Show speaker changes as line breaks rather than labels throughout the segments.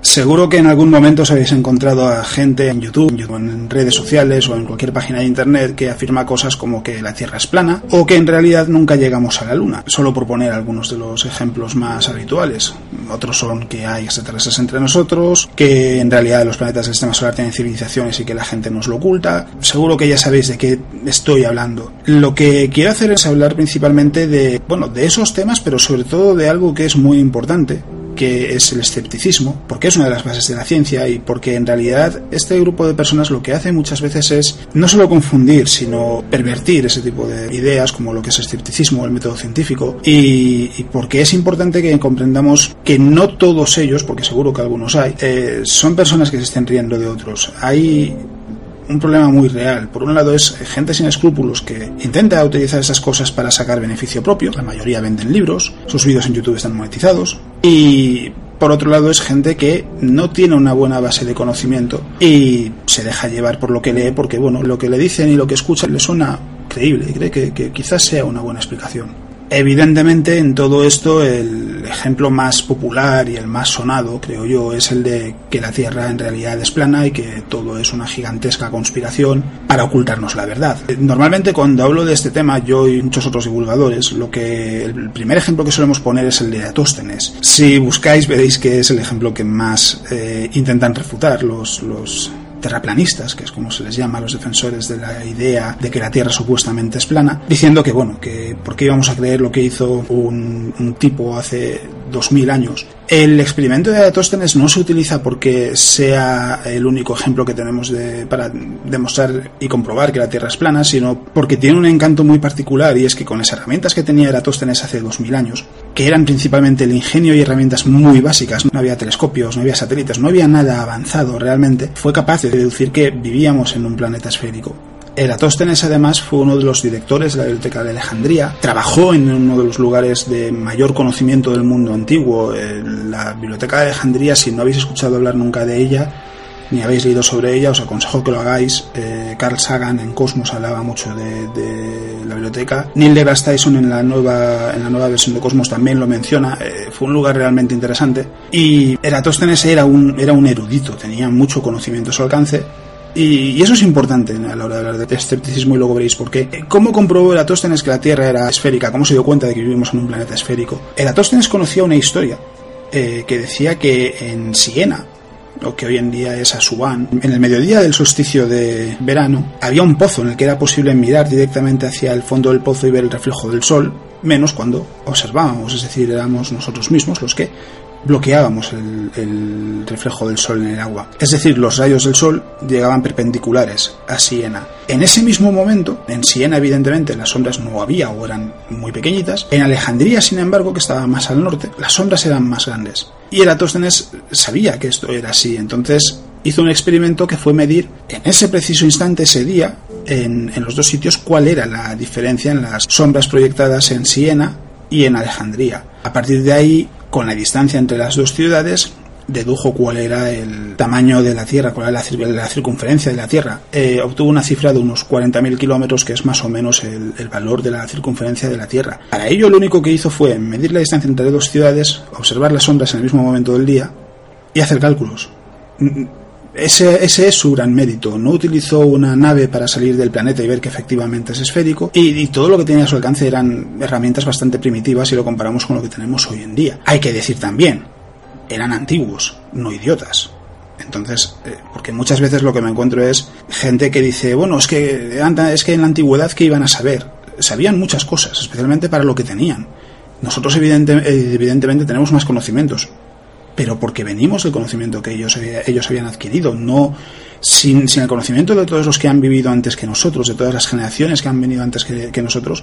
Seguro que en algún momento os habéis encontrado a gente en YouTube, en redes sociales o en cualquier página de internet que afirma cosas como que la Tierra es plana o que en realidad nunca llegamos a la Luna, solo por poner algunos de los ejemplos más habituales. Otros son que hay extraterrestres entre nosotros, que en realidad los planetas del sistema solar tienen civilizaciones y que la gente nos lo oculta. Seguro que ya sabéis de qué estoy hablando. Lo que quiero hacer es hablar principalmente de, bueno, de esos temas, pero sobre todo de algo que es muy importante, que es el escepticismo, porque es una de las bases de la ciencia y porque en realidad este grupo de personas lo que hace muchas veces es no solo confundir, sino pervertir ese tipo de ideas como lo que es escepticismo, el método científico, y, porque es importante que comprendamos que no todos ellos, porque seguro que algunos hay, eh, son personas que se estén riendo de otros. Hay un problema muy real. Por un lado es gente sin escrúpulos que intenta utilizar esas cosas para sacar beneficio propio. La mayoría venden libros, sus vídeos en YouTube están monetizados. Y por otro lado es gente que no tiene una buena base de conocimiento y se deja llevar por lo que lee porque bueno, lo que le dicen y lo que escucha le suena creíble y cree que, que quizás sea una buena explicación. Evidentemente, en todo esto, el ejemplo más popular y el más sonado, creo yo, es el de que la Tierra en realidad es plana y que todo es una gigantesca conspiración para ocultarnos la verdad. Normalmente, cuando hablo de este tema, yo y muchos otros divulgadores, lo que el primer ejemplo que solemos poner es el de Atóstenes. Si buscáis, veréis que es el ejemplo que más eh, intentan refutar los, los terraplanistas, que es como se les llama a los defensores de la idea de que la Tierra supuestamente es plana, diciendo que, bueno, que por qué íbamos a creer lo que hizo un, un tipo hace 2000 años. El experimento de Eratóstenes no se utiliza porque sea el único ejemplo que tenemos de, para demostrar y comprobar que la Tierra es plana, sino porque tiene un encanto muy particular y es que con las herramientas que tenía Eratóstenes hace 2000 años, que eran principalmente el ingenio y herramientas muy básicas, no había telescopios, no había satélites, no había nada avanzado realmente, fue capaz de deducir que vivíamos en un planeta esférico. Eratóstenes además fue uno de los directores de la Biblioteca de Alejandría, trabajó en uno de los lugares de mayor conocimiento del mundo antiguo, la Biblioteca de Alejandría, si no habéis escuchado hablar nunca de ella, ni habéis leído sobre ella, os aconsejo que lo hagáis. Eh, Carl Sagan en Cosmos hablaba mucho de, la biblioteca. Neil deGrasse Tyson en la nueva, en la nueva versión de Cosmos también lo menciona. Eh, fue un lugar realmente interesante. Y Eratóstenes era un, era un erudito, tenía mucho conocimiento a su alcance y, eso es importante a la hora de hablar de escepticismo y luego veréis por qué. ¿Cómo comprobó Eratóstenes que la Tierra era esférica? ¿Cómo se dio cuenta de que vivimos en un planeta esférico? Eratóstenes conocía una historia eh, que decía que en Siena, lo que hoy en día es Asuán, en el mediodía del solsticio de verano, había un pozo en el que era posible mirar directamente hacia el fondo del pozo y ver el reflejo del sol, menos cuando observábamos, es decir, éramos nosotros mismos los que bloqueábamos el, reflejo del sol en el agua. Es decir, los rayos del sol llegaban perpendiculares a Siena. En ese mismo momento, en Siena evidentemente las sombras no había o eran muy pequeñitas. En Alejandría, sin embargo, que estaba más al norte, las sombras eran más grandes. Y Eratóstenes sabía que esto era así, entonces hizo un experimento que fue medir en ese preciso instante, ese día, en, en los dos sitios, cuál era la diferencia en las sombras proyectadas en Siena y en Alejandría. A partir de ahí con la distancia entre las dos ciudades, dedujo cuál era el tamaño de la Tierra, cuál era la, circunferencia de la Tierra. Eh, obtuvo una cifra de unos 40.000 kilómetros, que es más o menos el, valor de la circunferencia de la Tierra. Para ello, lo único que hizo fue medir la distancia entre dos ciudades, observar las sombras en el mismo momento del día y hacer cálculos. Ese, ese, es su gran mérito. No utilizó una nave para salir del planeta y ver que efectivamente es esférico. Y, todo lo que tenía a su alcance eran herramientas bastante primitivas si lo comparamos con lo que tenemos hoy en día. Hay que decir también, eran antiguos, no idiotas. Entonces, eh, porque muchas veces lo que me encuentro es gente que dice, bueno, es que, es que en la antigüedad que iban a saber. Sabían muchas cosas, especialmente para lo que tenían. Nosotros evidentemente tenemos más conocimientos, pero porque venimos del conocimiento que ellos, ellos habían adquirido, no sin, sin, el conocimiento de todos los que han vivido antes que nosotros, de todas las generaciones que han venido antes que, nosotros,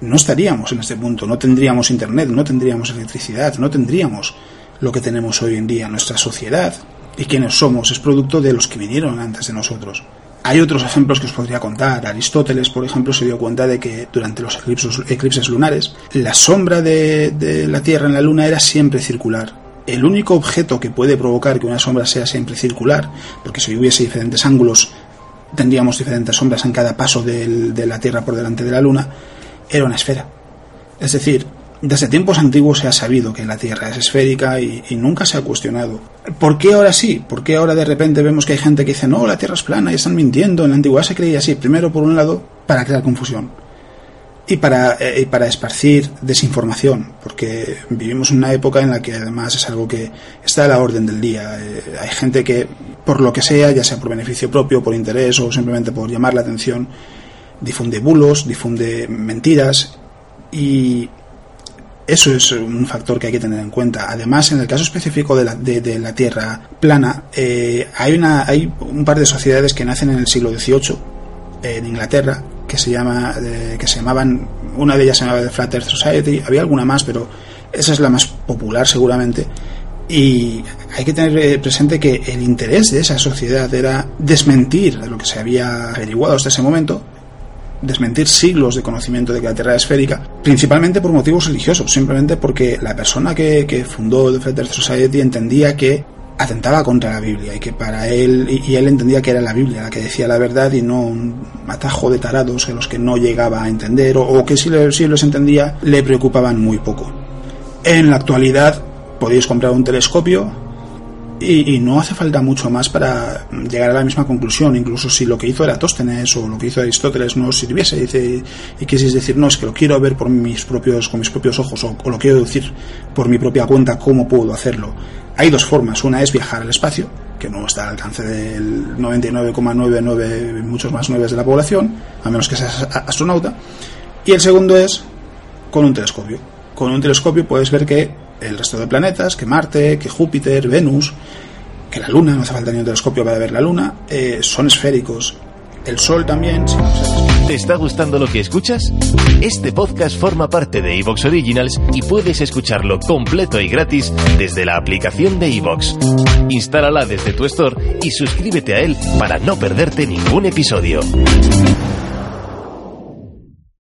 no estaríamos en este punto, no tendríamos internet, no tendríamos electricidad, no tendríamos lo que tenemos hoy en día. Nuestra sociedad y quienes somos es producto de los que vinieron antes de nosotros. Hay otros ejemplos que os podría contar. Aristóteles, por ejemplo, se dio cuenta de que durante los eclipses, lunares, la sombra de la Tierra en la Luna era siempre circular el único objeto que puede provocar que una sombra sea siempre circular, porque si hubiese diferentes ángulos tendríamos diferentes sombras en cada paso de la Tierra por delante de la Luna, era una esfera. Es decir, desde tiempos antiguos se ha sabido que la Tierra es esférica y, nunca se ha cuestionado. ¿Por qué ahora sí? ¿Por qué ahora de repente vemos que hay gente que dice, no, la Tierra es plana y están mintiendo? En la antigüedad se creía así. Primero, por un lado, para crear confusión y para, eh, para esparcir desinformación, porque vivimos una época en la que además es algo que está a la orden del día. Eh, hay gente que, por lo que sea, ya sea por beneficio propio, por interés o simplemente por llamar la atención, difunde bulos, difunde mentiras y eso es un factor que hay que tener en cuenta. Además, en el caso específico de la, de, la Tierra plana, eh, hay, una, hay un par de sociedades que nacen en el siglo XVIII en Inglaterra que se llama eh, que se llamaban una de ellas se llamaba The Flat Earth Society había alguna más pero esa es la más popular seguramente y hay que tener eh, presente que el interés de esa sociedad era desmentir lo que se había averiguado hasta ese momento desmentir siglos de conocimiento de que la Tierra era esférica, principalmente por motivos religiosos, simplemente porque la persona que, que fundó The Flat Earth Society entendía que atentaba contra la Biblia y que para él y, él entendía que era la Biblia la que decía la verdad y no un atajo de tarados en los que no llegaba a entender o, que si, si los entendía le preocupaban muy poco. En la actualidad podéis comprar un telescopio y, no hace falta mucho más para llegar a la misma conclusión. Incluso si lo que hizo Eratóstenes o lo que hizo Aristóteles no sirviese dice, y quisierais decir, no, es que lo quiero ver por mis propios, con mis propios ojos o, lo quiero decir por mi propia cuenta, ¿cómo puedo hacerlo? Hay dos formas. Una es viajar al espacio, que no está al alcance del 99,99 muchos más nueve de la población, a menos que seas astronauta. Y el segundo es con un telescopio. Con un telescopio puedes ver que el resto de planetas, que Marte, que Júpiter, Venus, que la Luna, no hace falta ni un telescopio para ver la Luna, eh, son esféricos. El Sol también.
¿Te está gustando lo que escuchas? Este podcast forma parte de Evox Originals y puedes escucharlo completo y gratis desde la aplicación de Evox. Instálala desde tu store y suscríbete a él para no perderte ningún episodio.